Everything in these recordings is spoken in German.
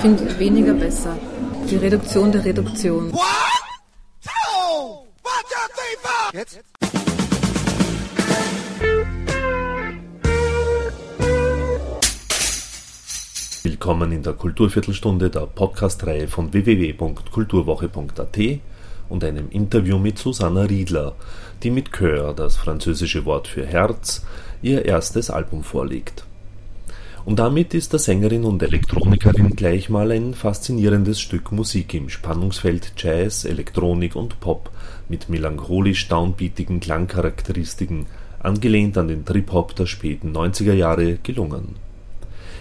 finde weniger besser. Die Reduktion der Reduktion. One, two, one? Willkommen in der Kulturviertelstunde der Podcast-Reihe von www.kulturwoche.at und einem Interview mit Susanna Riedler, die mit Chör, das französische Wort für Herz, ihr erstes Album vorlegt. Und damit ist der Sängerin und Elektronikerin gleich mal ein faszinierendes Stück Musik im Spannungsfeld Jazz, Elektronik und Pop mit melancholisch downbeatigen Klangcharakteristiken, angelehnt an den Trip-Hop der späten 90er Jahre, gelungen.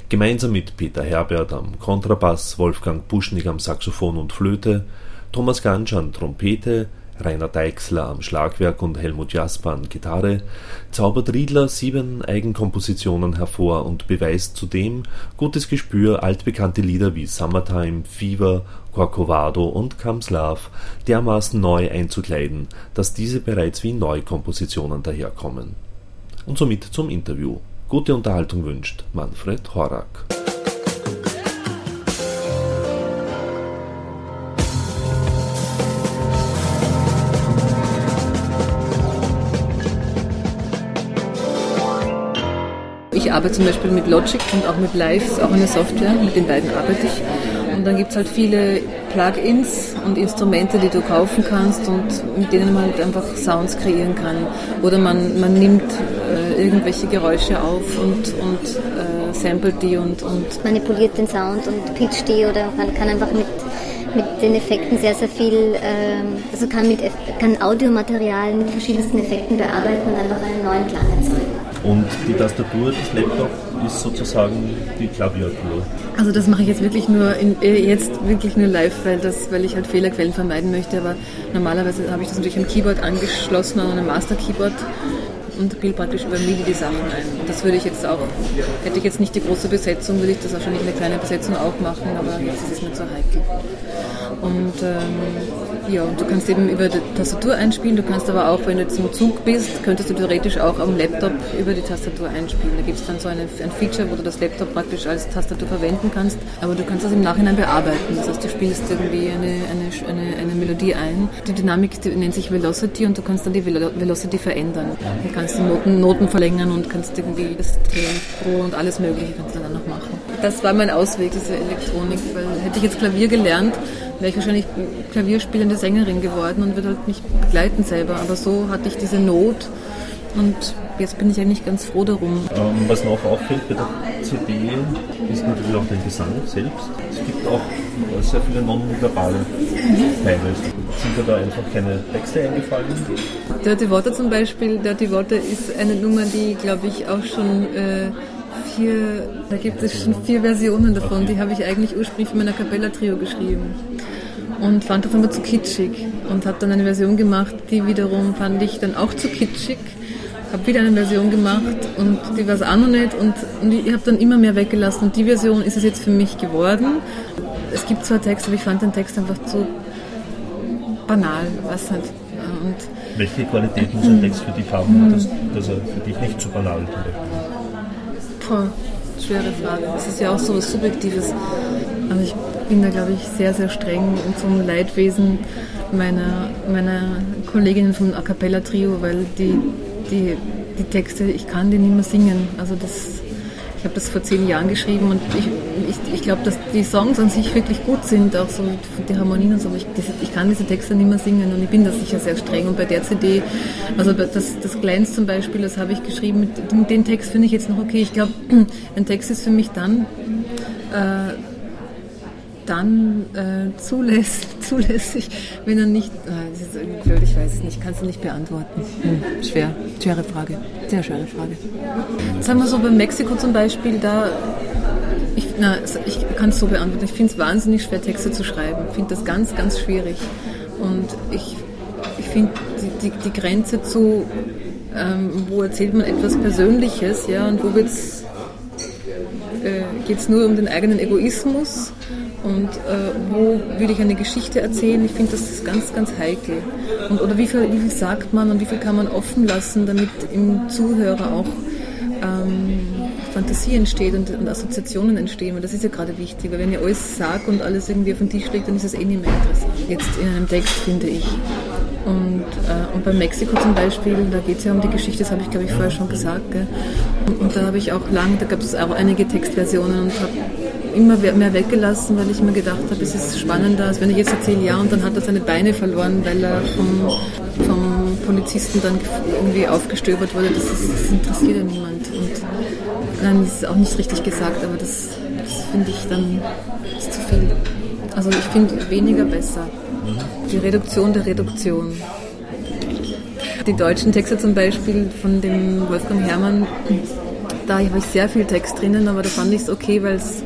Gemeinsam mit Peter Herbert am Kontrabass, Wolfgang Buschnig am Saxophon und Flöte, Thomas Gansch an Trompete, Rainer Deixler am Schlagwerk und Helmut Jasper an Gitarre, zaubert Riedler sieben Eigenkompositionen hervor und beweist zudem gutes Gespür, altbekannte Lieder wie Summertime, Fever, Corcovado und Comes Love dermaßen neu einzukleiden, dass diese bereits wie Neukompositionen daherkommen. Und somit zum Interview. Gute Unterhaltung wünscht Manfred Horak. Ich arbeite zum Beispiel mit Logic und auch mit Live, ist auch eine Software, mit den beiden arbeite ich. Und dann gibt es halt viele Plugins und Instrumente, die du kaufen kannst und mit denen man halt einfach Sounds kreieren kann. Oder man, man nimmt äh, irgendwelche Geräusche auf und, und äh, samplet die und, und manipuliert den Sound und pitcht die oder man kann einfach mit mit den Effekten sehr, sehr viel, ähm, also kann, mit, kann Audiomaterial mit verschiedensten Effekten bearbeiten und einfach einen neuen Klang erzeugen. Und die Tastatur des Laptops ist sozusagen die Klaviatur. Also das mache ich jetzt wirklich nur in, äh, jetzt wirklich nur live, weil, das, weil ich halt Fehlerquellen vermeiden möchte. Aber normalerweise habe ich das natürlich am Keyboard angeschlossen an einem Master Keyboard und spiele praktisch über MIDI die Sachen ein. Und das würde ich jetzt auch, hätte ich jetzt nicht die große Besetzung, würde ich das wahrscheinlich eine kleine Besetzung auch machen, aber jetzt ist es nicht so heikel. Und ähm, ja, und du kannst eben über die Tastatur einspielen, du kannst aber auch, wenn du jetzt im Zug bist, könntest du theoretisch auch am Laptop über die Tastatur einspielen. Da gibt es dann so eine, ein Feature, wo du das Laptop praktisch als Tastatur verwenden kannst, aber du kannst das im Nachhinein bearbeiten. Das heißt, du spielst irgendwie eine, eine, eine, eine Melodie ein. Die Dynamik die nennt sich Velocity und du kannst dann die Velocity verändern. Du kannst die Noten, Noten verlängern und kannst irgendwie das Drehen, Pro und alles Mögliche kannst du dann noch machen. Das war mein Ausweg, diese Elektronik, weil hätte ich jetzt Klavier gelernt, wäre ich wahrscheinlich klavierspielende Sängerin geworden und würde halt mich begleiten selber. Aber so hatte ich diese Not und jetzt bin ich eigentlich ganz froh darum. Ähm, was noch auffällt bei der CD ist natürlich auch der Gesang selbst. Es gibt auch sehr viele nonverbale Teile. Sind da einfach keine Texte eingefallen? Dirty Water zum Beispiel. Dirty Water ist eine Nummer, die, glaube ich, auch schon äh, vier, da gibt es schon vier Versionen davon. Die habe ich eigentlich ursprünglich für mein Capella-Trio geschrieben und fand das aber zu kitschig und habe dann eine Version gemacht, die wiederum fand ich dann auch zu kitschig. Habe wieder eine Version gemacht und die war es auch noch nicht und, und ich habe dann immer mehr weggelassen und die Version ist es jetzt für mich geworden. Es gibt zwar Texte, aber ich fand den Text einfach zu banal, was halt. Und Welche Qualitäten muss ein Text für dich haben, dass, dass er für dich nicht zu banal ist? Puh, schwere Frage. Das ist ja auch so was Subjektives. Also ich bin da, glaube ich, sehr, sehr streng und zum Leidwesen meiner, meiner Kolleginnen vom A Cappella Trio, weil die, die, die Texte, ich kann die nicht mehr singen. Also das, ich habe das vor zehn Jahren geschrieben und ich, ich, ich glaube, dass die Songs an sich wirklich gut sind, auch so die Harmonien und so, ich, ich kann diese Texte nicht mehr singen und ich bin da sicher sehr streng. Und bei der CD, also das, das Glänz zum Beispiel, das habe ich geschrieben, den Text finde ich jetzt noch okay. Ich glaube, ein Text ist für mich dann... Äh, dann äh, zulässig, zulässig, wenn er nicht. Äh, das ist irgendwie blöd, ich weiß es nicht, kannst du nicht beantworten. Hm, schwer, schwere Frage, sehr schwere Frage. Sagen wir so, bei Mexiko zum Beispiel, da. Ich, ich kann es so beantworten. Ich finde es wahnsinnig schwer, Texte zu schreiben. Ich finde das ganz, ganz schwierig. Und ich, ich finde die, die, die, Grenze zu, ähm, wo erzählt man etwas Persönliches, ja, und wo äh, geht es nur um den eigenen Egoismus und äh, wo will ich eine Geschichte erzählen. Ich finde, das ist ganz, ganz heikel. Und, oder wie viel, wie viel sagt man und wie viel kann man offen lassen, damit im Zuhörer auch ähm, Fantasie entsteht und, und, Assoziationen entstehen, weil das ist ja gerade wichtig, weil wenn ihr alles sagt und alles irgendwie auf den Tisch legt, dann ist es eh nicht mehr interessant. Jetzt in einem Text, finde ich. Und, äh, und bei Mexiko zum Beispiel, da geht es ja um die Geschichte, das habe ich glaube ich vorher schon gesagt. Gell? Und, und da habe ich auch lange, da gab es auch einige Textversionen und habe immer mehr weggelassen, weil ich mir gedacht habe, es ist spannender, als wenn ich jetzt erzähle, ja, und dann hat er seine Beine verloren, weil er vom, vom Polizisten dann irgendwie aufgestöbert wurde. Das, ist, das interessiert ja niemand. Und nein, das ist auch nicht richtig gesagt, aber das, das finde ich dann zu viel. Also ich finde weniger besser. Die Reduktion der Reduktion. Die deutschen Texte zum Beispiel von dem Wolfgang Herrmann, da habe ich sehr viel Text drinnen, aber da fand ich es okay, weil es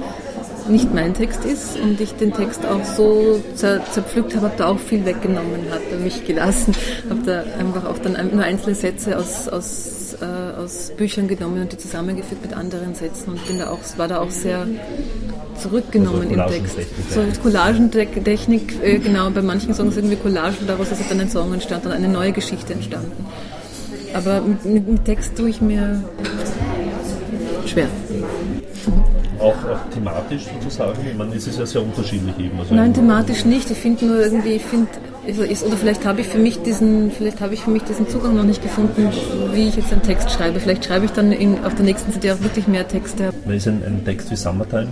nicht mein Text ist und ich den Text auch so zer zerpflückt habe, habe da auch viel weggenommen, hat er mich gelassen, habe da einfach auch dann nur einzelne Sätze aus, aus, äh, aus Büchern genommen und die zusammengefügt mit anderen Sätzen und bin da auch, war da auch sehr zurückgenommen also im Text. So Collagentechnik, äh, genau, bei manchen Songs irgendwie Collagen, daraus ist dann ein Song entstanden und eine neue Geschichte entstanden. Aber mit, mit dem Text tue ich mir schwer auch, auch thematisch sozusagen? Ich meine, es ist ja sehr unterschiedlich eben. Also Nein, thematisch nicht. Ich finde nur irgendwie, ich finde, also oder vielleicht habe ich für mich diesen, vielleicht habe ich für mich diesen Zugang noch nicht gefunden, wie ich jetzt einen Text schreibe. Vielleicht schreibe ich dann in, auf der nächsten CD auch wirklich mehr Texte. Ist ein, ein Text wie Summertime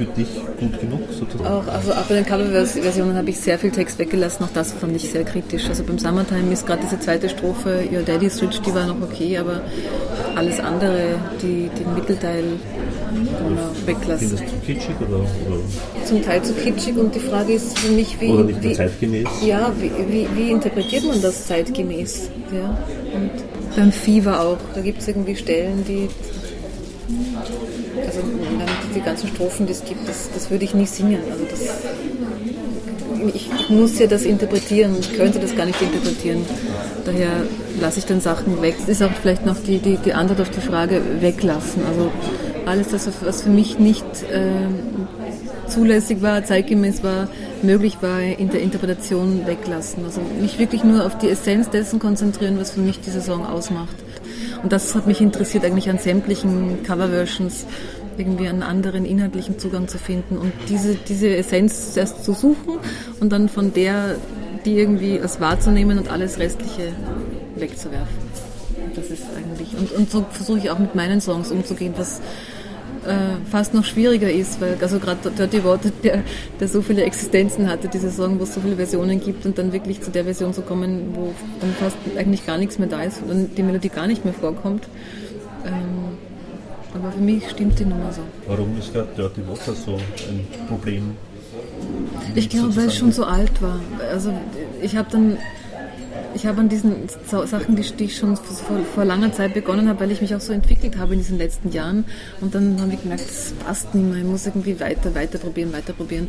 für dich gut genug sozusagen? Auch, also auch bei den Coverversionen habe ich sehr viel Text weggelassen, auch das fand ich sehr kritisch. Also beim Summertime ist gerade diese zweite Strophe, Your Daddy's Rich, die war noch okay, aber alles andere, die, den Mittelteil weglassen. Findest du kitschig oder, oder, Zum Teil zu kitschig und die Frage ist für mich, wie. Oder nicht mehr zeitgemäß? Ja, wie, wie, wie, interpretiert man das zeitgemäß? Ja? Und beim Fieber auch, da gibt es irgendwie Stellen, die. Also die ganzen Strophen, die es gibt, das, das würde ich nicht singen. Also das, ich, muss ja das interpretieren ich könnte das gar nicht interpretieren. Daher lasse ich dann Sachen weg. Das ist auch vielleicht noch die, die, die Antwort auf die Frage weglassen. Also alles das, was für mich nicht äh, zulässig war, zeitgemäß war, möglich war, in der Interpretation weglassen. Also mich wirklich nur auf die Essenz dessen konzentrieren, was für mich diese Song ausmacht. Und das hat mich interessiert, eigentlich an sämtlichen Coverversions irgendwie einen anderen inhaltlichen Zugang zu finden und diese, diese Essenz erst zu suchen und dann von der die irgendwie als wahrzunehmen und alles Restliche wegzuwerfen. Das ist eigentlich, und, und so versuche ich auch mit meinen Songs umzugehen, was äh, fast noch schwieriger ist, weil also gerade Dirty Water, der, der so viele Existenzen hatte, diese Song, wo es so viele Versionen gibt und dann wirklich zu der Version zu kommen, wo dann fast eigentlich gar nichts mehr da ist und die Melodie gar nicht mehr vorkommt. Ähm, aber für mich stimmt die Nummer so. Warum ist gerade Dirty Water so ein Problem? Ich glaube, weil es schon so alt war. Also ich habe dann ich habe an diesen Sachen, die, ich schon vor, vor, langer Zeit begonnen habe, weil ich mich auch so entwickelt habe in diesen letzten Jahren. Und dann habe ich gemerkt, das passt nicht mehr. Ich muss irgendwie weiter, weiter probieren, weiter probieren.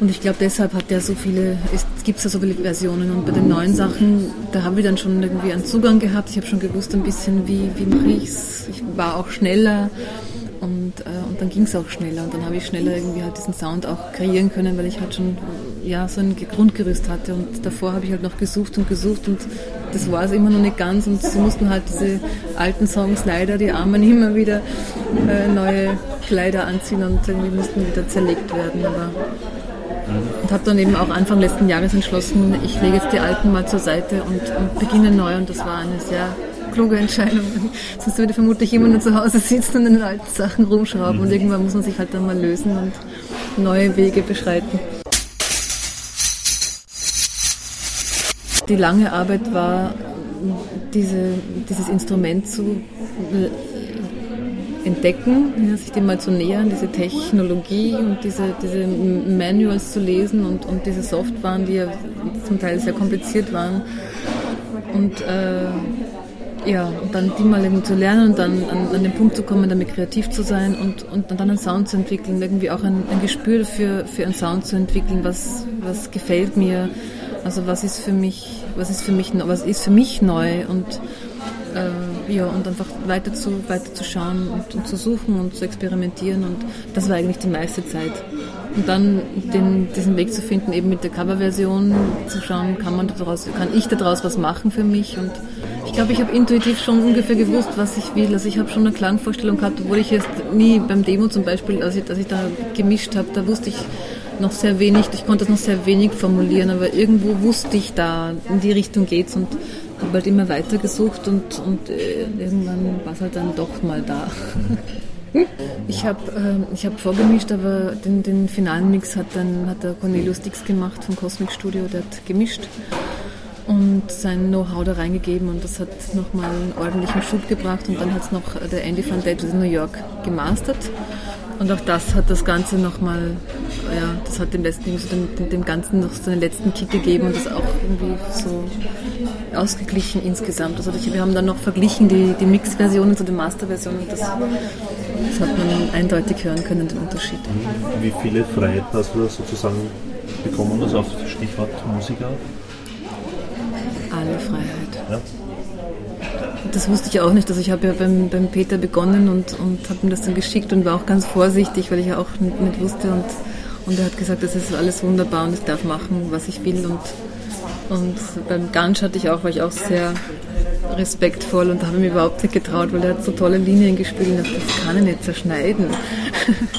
Und ich glaube, deshalb hat der so viele, es gibt ja so viele Versionen. Und bei den neuen Sachen, da habe ich dann schon irgendwie einen Zugang gehabt. Ich habe schon gewusst ein bisschen, wie, wie mache ich es. Ich war auch schneller. Und dann ging es auch schneller und dann habe ich schneller irgendwie halt diesen Sound auch kreieren können, weil ich halt schon ja, so ein Grundgerüst hatte und davor habe ich halt noch gesucht und gesucht und das war es immer noch nicht ganz und so mussten halt diese alten Songs leider, die Armen immer wieder äh, neue Kleider anziehen und irgendwie mussten wieder zerlegt werden. Aber und habe dann eben auch Anfang letzten Jahres entschlossen, ich lege jetzt die alten mal zur Seite und, und beginne neu und das war eine sehr kluge Entscheidung. Sonst würde vermutlich immer nur zu Hause sitzen und in den alten Sachen rumschrauben. Und irgendwann muss man sich halt dann mal lösen und neue Wege beschreiten. Die lange Arbeit war, diese, dieses Instrument zu entdecken, ja, sich dem mal zu nähern, diese Technologie und diese, diese Manuals zu lesen und, und diese Softwaren, die ja zum Teil sehr kompliziert waren. Und äh, ja, und dann die mal eben zu lernen und dann an, an den Punkt zu kommen, damit kreativ zu sein und, und dann einen Sound zu entwickeln, irgendwie auch ein, ein Gespür für, für einen Sound zu entwickeln, was, was gefällt mir, also was ist für mich, was ist für mich, was ist für mich neu und äh, ja, und einfach weiter zu, weiter zu schauen und, und, zu suchen und zu experimentieren und das war eigentlich die meiste Zeit. Und dann den, diesen Weg zu finden, eben mit der Coverversion zu schauen, kann man daraus, kann ich daraus was machen für mich und ich glaube, ich habe intuitiv schon ungefähr gewusst, was ich will. Also ich habe schon eine Klangvorstellung gehabt, obwohl ich erst nie beim Demo zum Beispiel, als ich, als ich da gemischt habe, da wusste ich noch sehr wenig, ich konnte das noch sehr wenig formulieren, aber irgendwo wusste ich da, in die Richtung geht's und habe halt immer weiter gesucht und, und äh, irgendwann war es halt dann doch mal da. Ich habe äh, hab vorgemischt, aber den, den finalen Mix hat dann hat der Cornelius Dix gemacht vom Cosmic Studio, der hat gemischt und sein Know-how da reingegeben und das hat nochmal einen ordentlichen Schub gebracht und dann hat es noch der Andy Van Date in New York gemastert und auch das hat das Ganze nochmal, ja, das hat dem, letzten, so dem, dem Ganzen noch so einen letzten Kick gegeben und das auch irgendwie so ausgeglichen insgesamt. Also wir haben dann noch verglichen die, die Mix-Versionen zu den Master-Versionen und das, das hat man eindeutig hören können, den Unterschied. Wie viele Freiheiten hast du sozusagen bekommen, also auf Stichwort Musiker? Alle Freiheit. Ja. Das wusste ich auch nicht. Also ich habe ja beim, beim Peter begonnen und, und habe ihm das dann geschickt und war auch ganz vorsichtig, weil ich ja auch nicht, nicht wusste. Und, und er hat gesagt, das ist alles wunderbar und ich darf machen, was ich will. Und, und beim Gansch hatte ich auch, war ich auch sehr respektvoll und habe mir überhaupt nicht getraut, weil er hat so tolle Linien gespielt und dachte, das kann er nicht zerschneiden.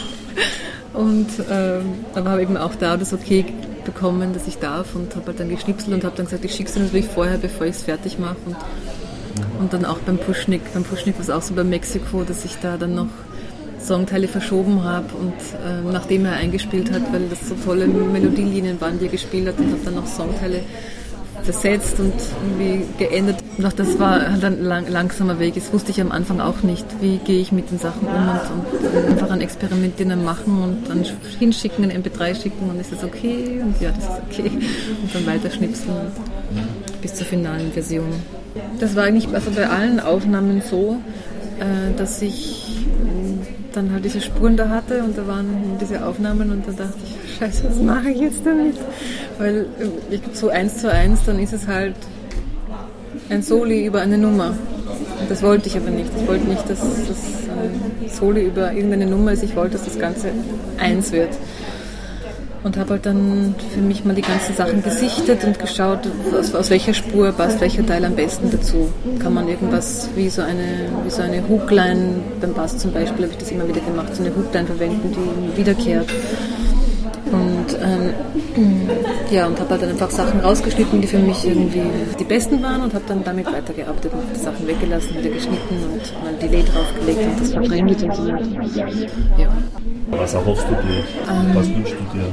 und ähm, aber habe eben auch da das okay bekommen, dass ich darf und habe halt dann geschnipselt und habe dann gesagt, ich schicke es natürlich vorher, bevor ich es fertig mache. Und, und dann auch beim Pushnik, beim Pushnik war es auch so bei Mexiko, dass ich da dann noch Songteile verschoben habe und äh, nachdem er eingespielt hat, weil das so tolle Melodielinien waren, die er gespielt hat und habe dann noch Songteile versetzt und irgendwie geändert. Doch das war halt ein lang, langsamer Weg. Das wusste ich am Anfang auch nicht. Wie gehe ich mit den Sachen um und, und einfach ein Experimentieren machen und dann hinschicken, ein MP3 schicken und ist das okay? Und ja, das ist okay. Und dann weiter schnipseln bis zur finalen Version. Das war eigentlich also bei allen Aufnahmen so, äh, dass ich dann halt diese Spuren da hatte und da waren diese Aufnahmen und dann dachte ich, scheiße, was mache ich jetzt damit? Weil ich, so eins zu eins, dann ist es halt ein Soli über eine Nummer. Das wollte ich aber nicht. Ich wollte nicht, dass das ein Soli über irgendeine Nummer ist. Ich wollte, dass das Ganze eins wird und habe halt dann für mich mal die ganzen Sachen gesichtet und geschaut, aus, aus, welcher Spur passt welcher Teil am besten dazu. Kann man irgendwas wie so eine, wie so eine Hookline, beim Bass zum Beispiel habe ich das immer wieder gemacht, so eine Hookline verwenden, die wiederkehrt. Und ähm, ja, und habe halt dann einfach Sachen rausgeschnitten, die für mich irgendwie die besten waren und habe dann damit weitergearbeitet und die Sachen weggelassen, wieder geschnitten und mal Delay draufgelegt und das verfremdet und so. Ja. Was erhoffst du dir? Ähm, Was wünschst du dir?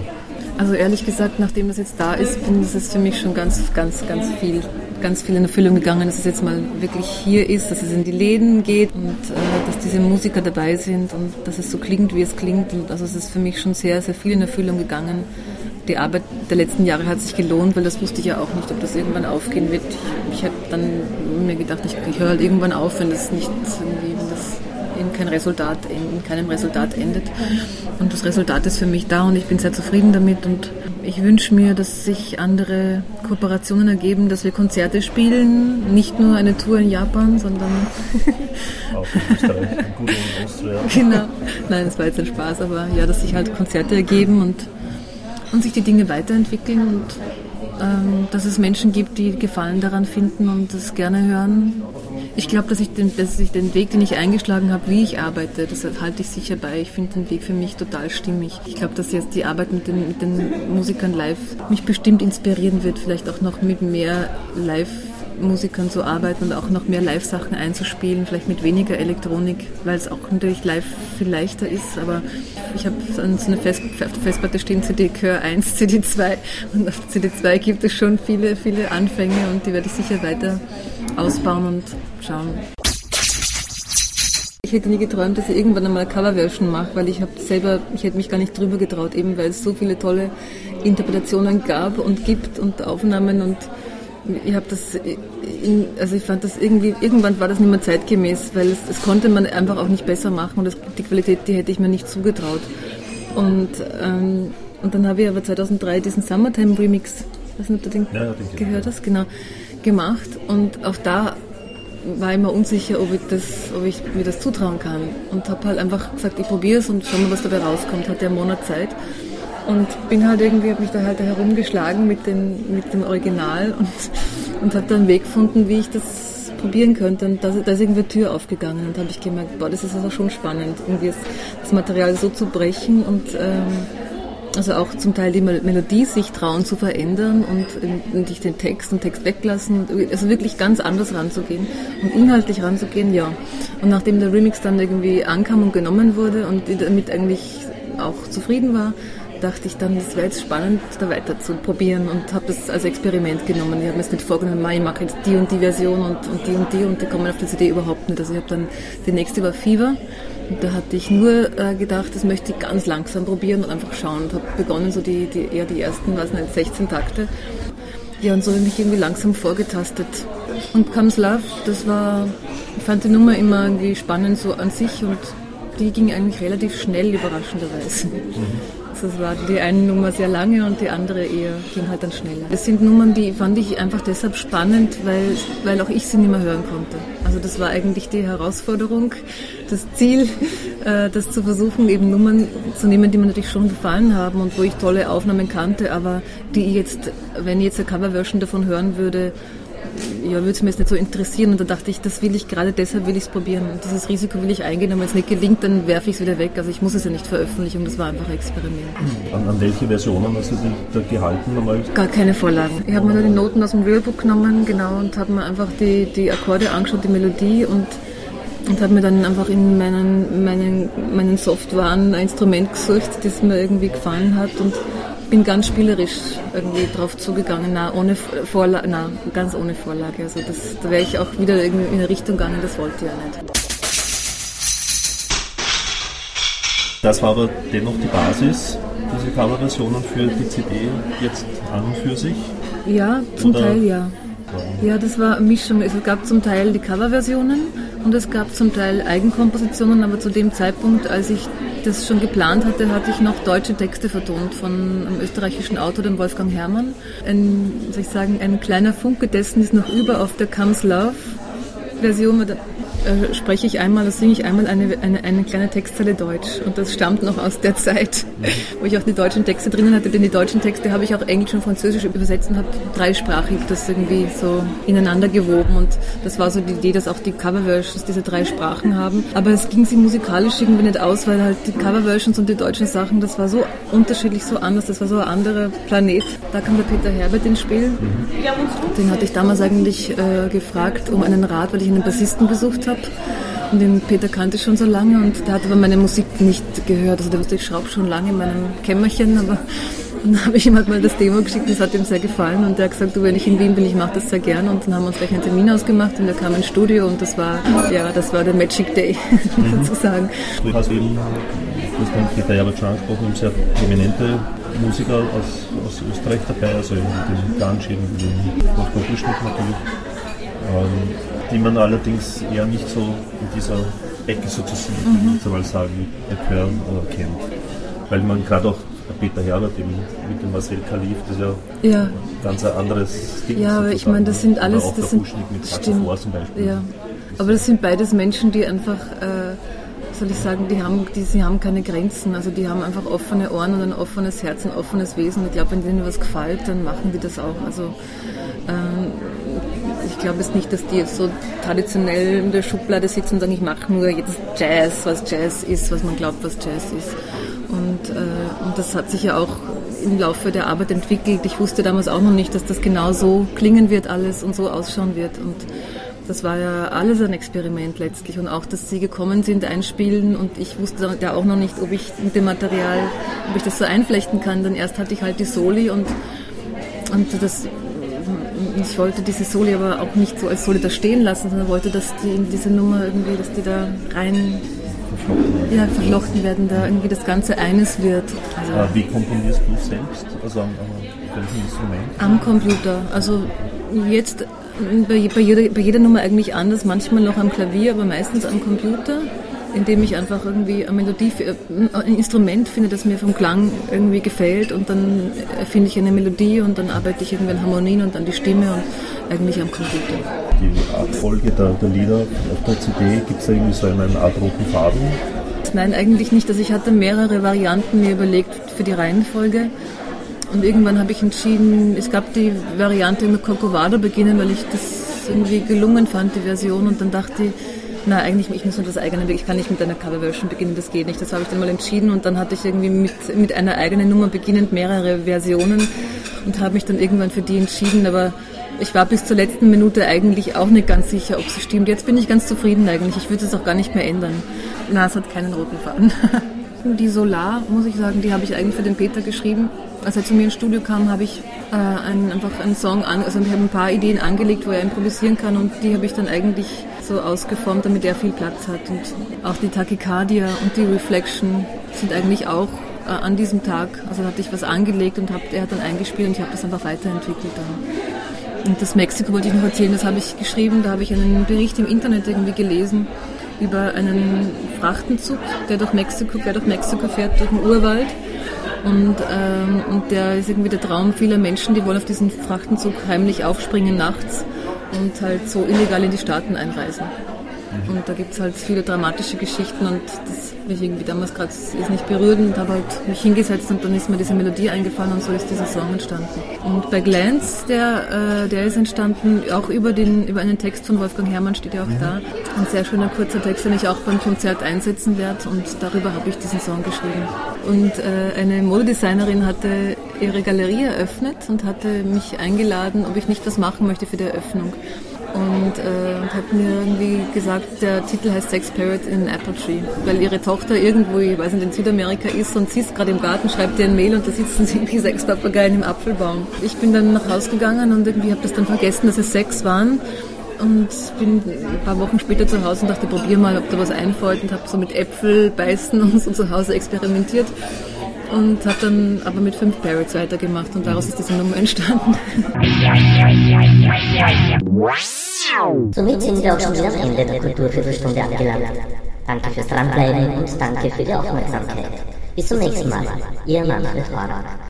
Also ehrlich gesagt, nachdem das jetzt da ist, finde ich es für mich schon ganz, ganz, ganz viel, ganz viel in Erfüllung gegangen, dass es jetzt mal wirklich hier ist, dass es in die Läden geht und äh, dass diese Musiker dabei sind und dass es so klingt, wie es klingt. Und also es ist für mich schon sehr, sehr viel in Erfüllung gegangen. Die Arbeit der letzten Jahre hat sich gelohnt, weil das wusste ich ja auch nicht, ob das irgendwann aufgehen wird. Ich, ich habe dann mir gedacht, ich, ich höre halt irgendwann auf, wenn das nicht irgendwie, wenn das in kein Resultat, in keinem Resultat endet. Und das Resultat ist für mich da und ich bin sehr zufrieden damit und ich wünsche mir, dass sich andere Kooperationen ergeben, dass wir Konzerte spielen, nicht nur eine Tour in Japan, sondern auch in Österreich, gut in Austria. Genau. Nein, das war jetzt ein Spaß, aber ja, dass sich halt Konzerte ergeben und, und sich die Dinge weiterentwickeln und ähm, dass es Menschen gibt, die Gefallen daran finden und das gerne hören ich glaube, dass, ich den, dass ich den Weg, den ich eingeschlagen habe, wie ich arbeite, das halte ich sicher bei. Ich finde den Weg für mich total stimmig. Ich glaube, dass jetzt die Arbeit mit den, mit den Musikern live mich bestimmt inspirieren wird, vielleicht auch noch mit mehr Live Musikern zu arbeiten und auch noch mehr Live-Sachen einzuspielen, vielleicht mit weniger Elektronik, weil es auch natürlich live viel leichter ist. Aber ich habe so eine Fest, auf der Festplatte stehen CD Chör 1, CD 2 und auf CD 2 gibt es schon viele, viele Anfänge und die werde ich sicher weiter ausbauen und schauen. Ich hätte nie geträumt, dass ich irgendwann einmal eine Coverversion mache, weil ich habe selber, ich hätte mich gar nicht drüber getraut, eben weil es so viele tolle Interpretationen gab und gibt und Aufnahmen und ich habe das, in, also ich fand das irgendwie, irgendwann war das nicht mehr zeitgemäß, weil es, das konnte man einfach auch nicht besser machen und das, die Qualität, die hätte ich mir nicht zugetraut. Und, ähm, und dann habe ich aber 2003 diesen Summertime Remix, weiß nicht, ob du den ja, gehört hast, genau, gemacht und auch da war ich mir unsicher, ob ich, das, ob ich mir das zutrauen kann und habe halt einfach gesagt, ich probiere es und schau mal, was dabei rauskommt. Hatte einen Monat Zeit und bin halt irgendwie, habe mich da halt herumgeschlagen mit, den, mit dem Original und, und habe dann einen Weg gefunden, wie ich das probieren könnte. Und da, da ist irgendwie eine Tür aufgegangen und habe ich gemerkt, boah, das ist also schon spannend, irgendwie das, das Material so zu brechen und ähm, also auch zum Teil die Melodie sich trauen zu verändern und, und ich den Text und Text weglassen, also wirklich ganz anders ranzugehen und inhaltlich ranzugehen, ja. Und nachdem der Remix dann irgendwie ankam und genommen wurde und damit eigentlich auch zufrieden war, dachte ich dann, das wäre jetzt spannend, da weiter zu probieren und habe das als Experiment genommen. Ich habe mir jetzt nicht vorgenommen, ich mache jetzt die und die Version und, und die und die und die kommen auf die CD überhaupt nicht. Also ich habe dann, die nächste war Fever und da hatte ich nur äh, gedacht, das möchte ich ganz langsam probieren und einfach schauen und habe begonnen, so die, die, eher die ersten, was nicht, 16 Takte. Ja, und so habe ich mich irgendwie langsam vorgetastet. Und Comes Love, das war, ich fand die Nummer immer irgendwie spannend so an sich und die ging eigentlich relativ schnell, überraschenderweise. Mhm. Das war die eine Nummer sehr lange und die andere eher ging halt dann schneller. Das sind Nummern, die fand ich einfach deshalb spannend, weil, weil auch ich sie nicht mehr hören konnte. Also das war eigentlich die Herausforderung, das Ziel, äh, das zu versuchen, eben Nummern zu nehmen, die mir natürlich schon gefallen haben und wo ich tolle Aufnahmen kannte, aber die jetzt, wenn ich jetzt eine Coverversion davon hören würde, ja, würde es mir jetzt nicht so interessieren. Und da dachte ich, das will ich gerade deshalb will ich es probieren. Und dieses Risiko will ich eingehen. Und wenn es nicht gelingt, dann werfe ich es wieder weg. Also ich muss es ja nicht veröffentlichen. Das war einfach ein Experiment. An, an welche Versionen hast du dich da gehalten? Nochmal? Gar keine Vorlagen. Ich habe mir nur die Noten aus dem Realbook genommen, genau, und habe mir einfach die, die Akkorde angeschaut, die Melodie und und habe mir dann einfach in meinen, meinen, meinen Softwaren ein Instrument gesucht, das mir irgendwie gefallen hat und bin ganz spielerisch irgendwie drauf zugegangen, na, ohne Vorlage, na, ganz ohne Vorlage. Also das, da wäre ich auch wieder irgendwie in eine Richtung gegangen, das wollte ich ja nicht. Das war aber dennoch die Basis, diese Coverversionen für die CD jetzt an und für sich? Ja, zum Oder? Teil ja. Ja, das war eine Mischung. Es gab zum Teil die Coverversionen und es gab zum Teil Eigenkompositionen, aber zu dem Zeitpunkt, als ich das schon geplant hatte, hatte ich noch deutsche Texte vertont von einem österreichischen Autor, dem Wolfgang Herrmann. Ein, soll ich sagen, ein kleiner Funke dessen ist noch über auf der Comes Love Version äh, spreche ich einmal, da singe ich einmal eine, eine, eine kleine Textzeile Deutsch. Und das stammt noch aus der Zeit, wo ich auch die deutschen Texte drinnen hatte. Denn die deutschen Texte habe ich auch Englisch und Französisch übersetzt und habe dreisprachig das irgendwie so ineinander gewoben. Und das war so die Idee, dass auch die Coverversions diese drei Sprachen haben. Aber es ging sie musikalisch irgendwie nicht aus, weil halt die Coverversions und die deutschen Sachen, das war so unterschiedlich, so anders. Das war so ein anderer Planet. Da kam der Peter Herbert ins Spiel. Mhm. Den hatte ich damals eigentlich äh, gefragt um einen Rat, weil ich einen Bassisten gesucht habe habe. Und den Peter kannte ich schon so lange und der hat aber meine Musik nicht gehört. Also der wusste, ich schraube schon lange in meinem Kämmerchen, aber dann habe ich ihm halt mal das Demo geschickt, das hat ihm sehr gefallen und der hat gesagt, du, wenn ich in Wien bin, ich mache das sehr gern und dann haben wir uns gleich einen Termin ausgemacht und er kam ins Studio und das war, ja, das war der Magic Day mhm. sozusagen. Du hast eben, hast den Peter Herbert schon angesprochen, sehr prominente Musiker aus, aus Österreich dabei, also den Gansch, den Wolfgang Buschnitt natürlich. Ähm, die man allerdings eher nicht so in dieser Ecke sozusagen, mhm. so mal sagen, hören oder kennt. Weil man gerade auch Peter Herbert eben mit dem Marcel Kalif, das ist ja, ja. ganz ein anderes Ding. Ja, aber ich meine, das sind alles, das sind, mit stimmt, zum Beispiel. Ja. Aber das sind beides Menschen, die einfach, äh, soll ich sagen, die haben, die, sie haben keine Grenzen. Also die haben einfach offene Ohren und ein offenes Herz, ein offenes Wesen. Ich glaube, wenn denen was gefällt, dann machen die das auch. Also ähm, ich glaube es nicht, dass die so traditionell in der Schublade sitzen und sagen, ich mache nur jetzt Jazz, was Jazz ist, was man glaubt, was Jazz ist. Und, äh, und das hat sich ja auch im Laufe der Arbeit entwickelt. Ich wusste damals auch noch nicht, dass das genau so klingen wird alles und so ausschauen wird. Und das war ja alles ein Experiment letztlich. Und auch, dass sie gekommen sind, einspielen. Und ich wusste ja auch noch nicht, ob ich mit dem Material, ob ich das so einflechten kann. Dann erst hatte ich halt die Soli und, und das ich wollte diese Soli aber auch nicht so als Soli da stehen lassen, sondern wollte, dass die in diese Nummer irgendwie, dass die da rein verflochten, ja, verflochten werden, da irgendwie das Ganze eines wird. Also Wie komponierst du selbst? Also am, welchem Instrument? Am Computer. Also jetzt bei, bei, jeder, bei jeder Nummer eigentlich anders, manchmal noch am Klavier, aber meistens am Computer indem ich einfach irgendwie eine Melodie, äh, ein Instrument finde, das mir vom Klang irgendwie gefällt und dann finde ich eine Melodie und dann arbeite ich irgendwie an Harmonien und dann die Stimme und eigentlich am Computer. Die Abfolge der, der Lieder auf der CD, gibt es da irgendwie so einen Art roten Faden? nein, eigentlich nicht. Also ich hatte mehrere Varianten mir überlegt für die Reihenfolge. Und irgendwann habe ich entschieden, es gab die Variante mit Corcovado beginnen, weil ich das irgendwie gelungen fand, die Version. Und dann dachte ich, na, eigentlich, ich muss nur das eigene, ich kann nicht mit einer Coverversion beginnen, das geht nicht. Das habe ich dann mal entschieden und dann hatte ich irgendwie mit, mit einer eigenen Nummer beginnend mehrere Versionen und habe mich dann irgendwann für die entschieden, aber ich war bis zur letzten Minute eigentlich auch nicht ganz sicher, ob sie stimmt. Jetzt bin ich ganz zufrieden eigentlich. Ich würde es auch gar nicht mehr ändern. Na, es hat keinen roten Faden. Die Solar, muss ich sagen, die habe ich eigentlich für den Peter geschrieben. Als er zu mir ins Studio kam, habe ich äh, einen, einfach einen Song, an, also ich habe ein paar Ideen angelegt, wo er improvisieren kann und die habe ich dann eigentlich so ausgeformt, damit er viel Platz hat. Und auch die Tachycardia und die Reflection sind eigentlich auch äh, an diesem Tag, also hatte ich was angelegt und hab, er hat dann eingespielt und ich habe das einfach weiterentwickelt dann. Und das Mexiko wollte ich noch erzählen, das habe ich geschrieben, da habe ich einen Bericht im Internet irgendwie gelesen über einen Frachtenzug, der durch Mexiko, der durch Mexiko fährt, durch den Urwald. Und, ähm, und der ist irgendwie der Traum vieler Menschen, die wollen auf diesen Frachtenzug heimlich aufspringen nachts und halt so illegal in die Staaten einreisen. Mhm. Und da gibt es halt viele dramatische Geschichten und das mich irgendwie damals gerade nicht berührt und habe halt mich hingesetzt und dann ist mir diese Melodie eingefallen und so ist dieser Song entstanden. Und bei Glance, der, äh, der ist entstanden auch über, den, über einen Text von Wolfgang Herrmann, steht ja auch da. Ein sehr schöner kurzer Text, den ich auch beim Konzert einsetzen werde und darüber habe ich diesen Song geschrieben. Und äh, eine Modedesignerin hatte ihre Galerie eröffnet und hatte mich eingeladen, ob ich nicht was machen möchte für die Eröffnung und äh, hat mir irgendwie gesagt, der Titel heißt Sex Parrot in Apple Tree, weil ihre Tochter irgendwo, ich weiß nicht, in Südamerika ist und sie ist gerade im Garten, schreibt ihr ein Mail und da sitzen sie wie sechs Papageien im Apfelbaum. Ich bin dann nach Hause gegangen und irgendwie habe das dann vergessen, dass es sechs waren und bin ein paar Wochen später zu Hause und dachte, probier mal, ob da was einfällt und habe so mit Äpfel beißen und so zu Hause experimentiert und habe dann aber mit fünf Parrots weitergemacht und daraus ist diese Nummer entstanden. Somit sind wir auch schon wieder am Ende der Kulturviertelstunde angelangt. Danke fürs Dranbleiben und danke für die Aufmerksamkeit. Bis zum nächsten Mal. Ihr Manfred Horak.